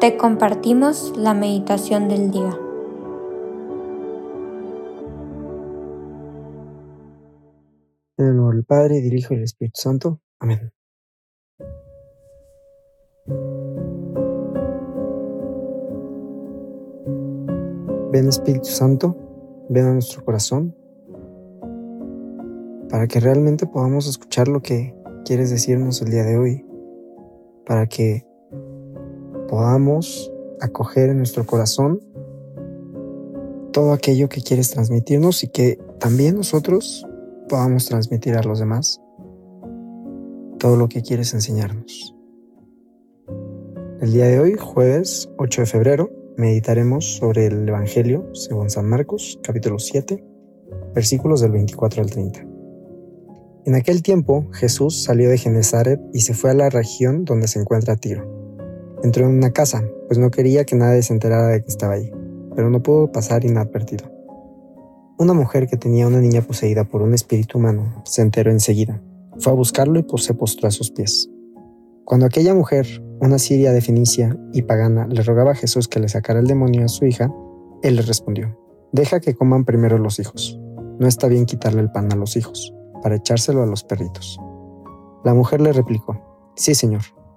te compartimos la meditación del día. En el nombre del Padre, del Hijo y del Espíritu Santo. Amén. Ven Espíritu Santo, ven a nuestro corazón, para que realmente podamos escuchar lo que quieres decirnos el día de hoy, para que podamos acoger en nuestro corazón todo aquello que quieres transmitirnos y que también nosotros podamos transmitir a los demás todo lo que quieres enseñarnos. El día de hoy, jueves 8 de febrero, meditaremos sobre el Evangelio según San Marcos, capítulo 7, versículos del 24 al 30. En aquel tiempo, Jesús salió de Genezaret y se fue a la región donde se encuentra Tiro Entró en una casa, pues no quería que nadie se enterara de que estaba ahí, pero no pudo pasar inadvertido. Una mujer que tenía una niña poseída por un espíritu humano se enteró enseguida. Fue a buscarlo y se postró a sus pies. Cuando aquella mujer, una siria de Fenicia y pagana, le rogaba a Jesús que le sacara el demonio a su hija, él le respondió, Deja que coman primero los hijos. No está bien quitarle el pan a los hijos, para echárselo a los perritos. La mujer le replicó, Sí, señor,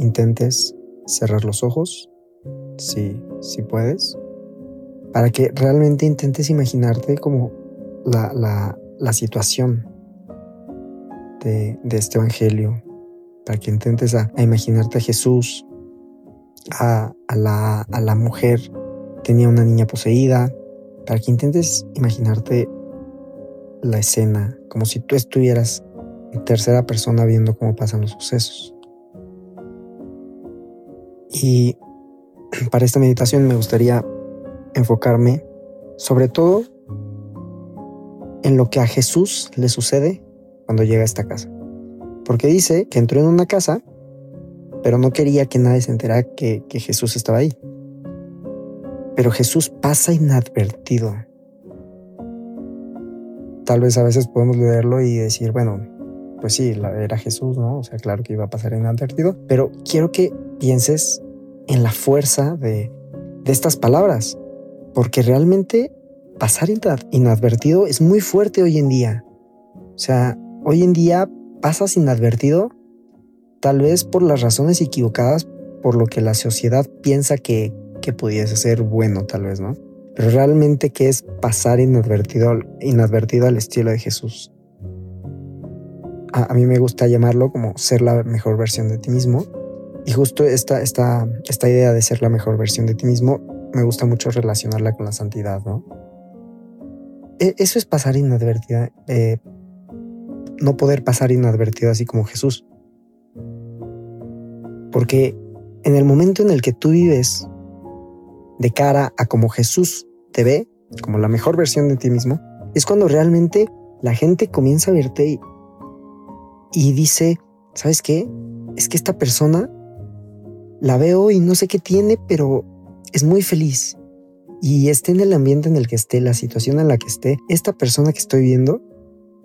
intentes cerrar los ojos, si, si puedes, para que realmente intentes imaginarte como la, la, situación de, este Evangelio, para que intentes a, imaginarte a Jesús, a, la, a la mujer tenía una niña poseída, para que intentes imaginarte la escena, como si tú estuvieras en tercera persona viendo cómo pasan los sucesos. Y para esta meditación me gustaría enfocarme sobre todo en lo que a Jesús le sucede cuando llega a esta casa. Porque dice que entró en una casa, pero no quería que nadie se enterara que, que Jesús estaba ahí. Pero Jesús pasa inadvertido. Tal vez a veces podemos leerlo y decir, bueno, pues sí, era Jesús, ¿no? O sea, claro que iba a pasar inadvertido, pero quiero que pienses en la fuerza de, estas palabras, porque realmente pasar inadvertido es muy fuerte hoy en día. O sea, hoy en día pasas inadvertido tal vez por las razones equivocadas, por lo que la sociedad piensa que, que pudiese ser bueno, tal vez, ¿no? Pero realmente, ¿qué es pasar inadvertido, inadvertido al estilo de Jesús? A, mí me gusta llamarlo como ser la mejor versión de ti mismo. Y justo esta, esta, esta idea de ser la mejor versión de ti mismo, me gusta mucho relacionarla con la santidad, ¿no? E, eso es pasar inadvertida, eh, no poder pasar inadvertido así como Jesús. Porque en el momento en el que tú vives de cara a como Jesús te ve, como la mejor versión de ti mismo, es cuando realmente la gente comienza a verte y dice, ¿sabes qué? Es que esta persona la veo y no sé qué tiene, pero es muy feliz. Y esté en el ambiente en el que esté, la situación en la que esté, esta persona que estoy viendo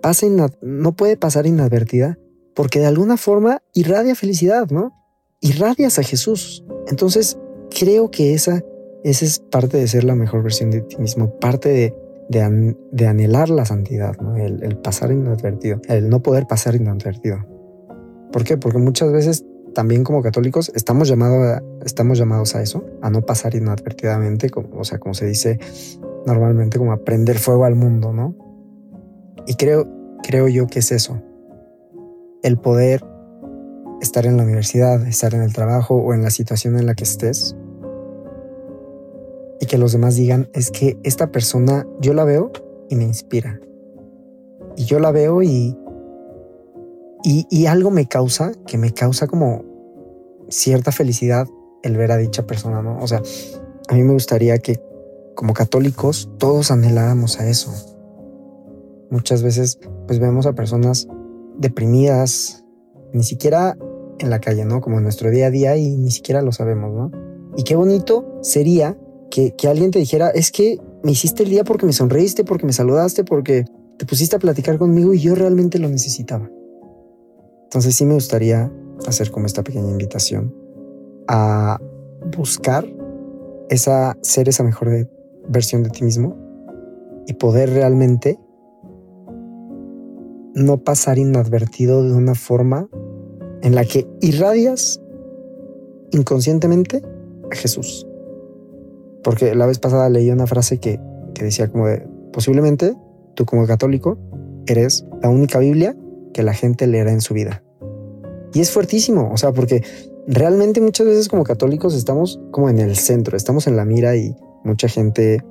pasa no puede pasar inadvertida porque de alguna forma irradia felicidad, ¿no? Irradias a Jesús. Entonces, creo que esa, esa es parte de ser la mejor versión de ti mismo, parte de de, anhelar la santidad, el, pasar inadvertido, el no poder pasar inadvertido. ¿Por qué? Porque muchas veces también como católicos estamos, llamados a, estamos llamados a eso, a no pasar inadvertidamente, como, o sea, como se dice normalmente, como a prender fuego al mundo, ¿no? Y creo, creo yo que es eso, el poder estar en la universidad, estar en el trabajo o en la situación en la que estés, y que los demás digan, es que esta persona yo la veo y me inspira. Y yo la veo y, y, algo me causa, que me causa como cierta felicidad el ver a dicha persona, ¿no? O sea, a mí me gustaría que como católicos todos anheláramos a eso. Muchas veces pues vemos a personas deprimidas, ni siquiera en la calle, ¿no? Como en nuestro día a día y ni siquiera lo sabemos, ¿no? Y qué bonito sería que, alguien te dijera, es que me hiciste el día porque me sonreíste, porque me saludaste, porque te pusiste a platicar conmigo y yo realmente lo necesitaba. Entonces sí me gustaría hacer como esta pequeña invitación a buscar esa, ser esa mejor versión de ti mismo y poder realmente no pasar inadvertido de una forma en la que irradias inconscientemente a Jesús. Porque la vez pasada leí una frase que, que decía como de, posiblemente tú como católico eres la única Biblia que la gente leerá en su vida. Y es fuertísimo, o sea, porque realmente muchas veces como católicos estamos como en el centro, estamos en la mira y mucha gente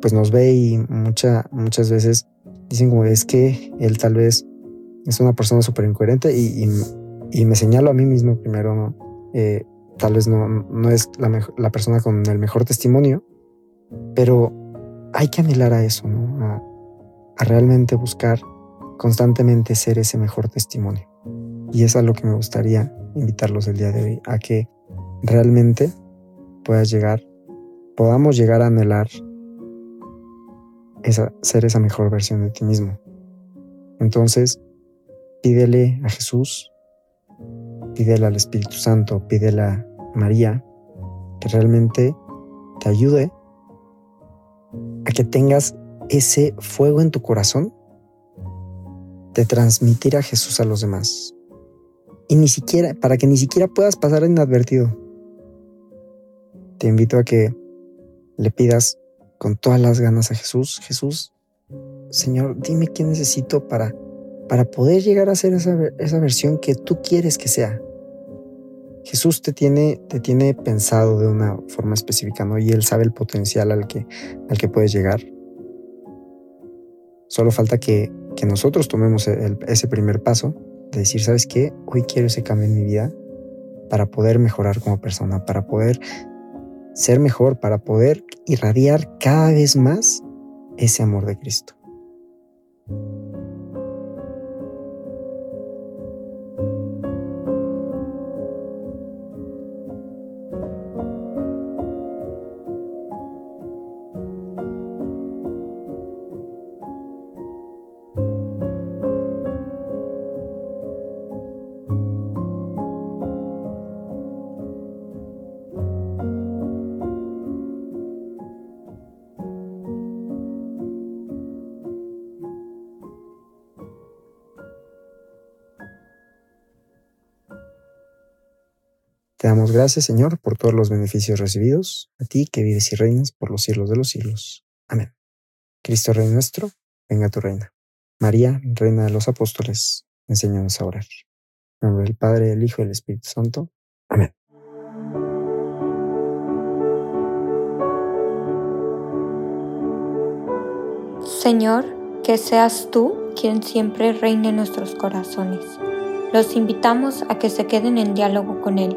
pues nos ve y mucha, muchas veces dicen como es que él tal vez es una persona súper incoherente y, me señalo a mí mismo primero, ¿no? Eh, tal vez no, no es la, la, persona con el mejor testimonio, pero hay que anhelar a eso, a realmente buscar constantemente ser ese mejor testimonio. Y es a lo que me gustaría invitarlos el día de hoy, a que realmente puedas llegar, podamos llegar a anhelar esa, ser esa mejor versión de ti mismo. Entonces, pídele a Jesús, pídele al Espíritu Santo, pídele a María, que realmente te ayude a que tengas ese fuego en tu corazón de transmitir a Jesús a los demás. Y ni siquiera, para que ni siquiera puedas pasar inadvertido. Te invito a que le pidas con todas las ganas a Jesús, Jesús, Señor, dime qué necesito para, para poder llegar a ser esa, esa versión que tú quieres que sea. Jesús te tiene, te tiene pensado de una forma específica, ¿no? Y Él sabe el potencial al que, al que puedes llegar. Solo falta que, que nosotros tomemos ese primer paso de decir, ¿sabes qué? Hoy quiero ese cambio en mi vida para poder mejorar como persona, para poder ser mejor, para poder irradiar cada vez más ese amor de Cristo. Te damos gracias, Señor, por todos los beneficios recibidos, a ti que vives y reinas por los siglos de los siglos. Amén. Cristo Rey nuestro, venga tu reina. María, Reina de los Apóstoles, enséñanos a orar. En nombre del Padre, del Hijo y del Espíritu Santo. Amén. Señor, que seas tú quien siempre reine en nuestros corazones. Los invitamos a que se queden en diálogo con Él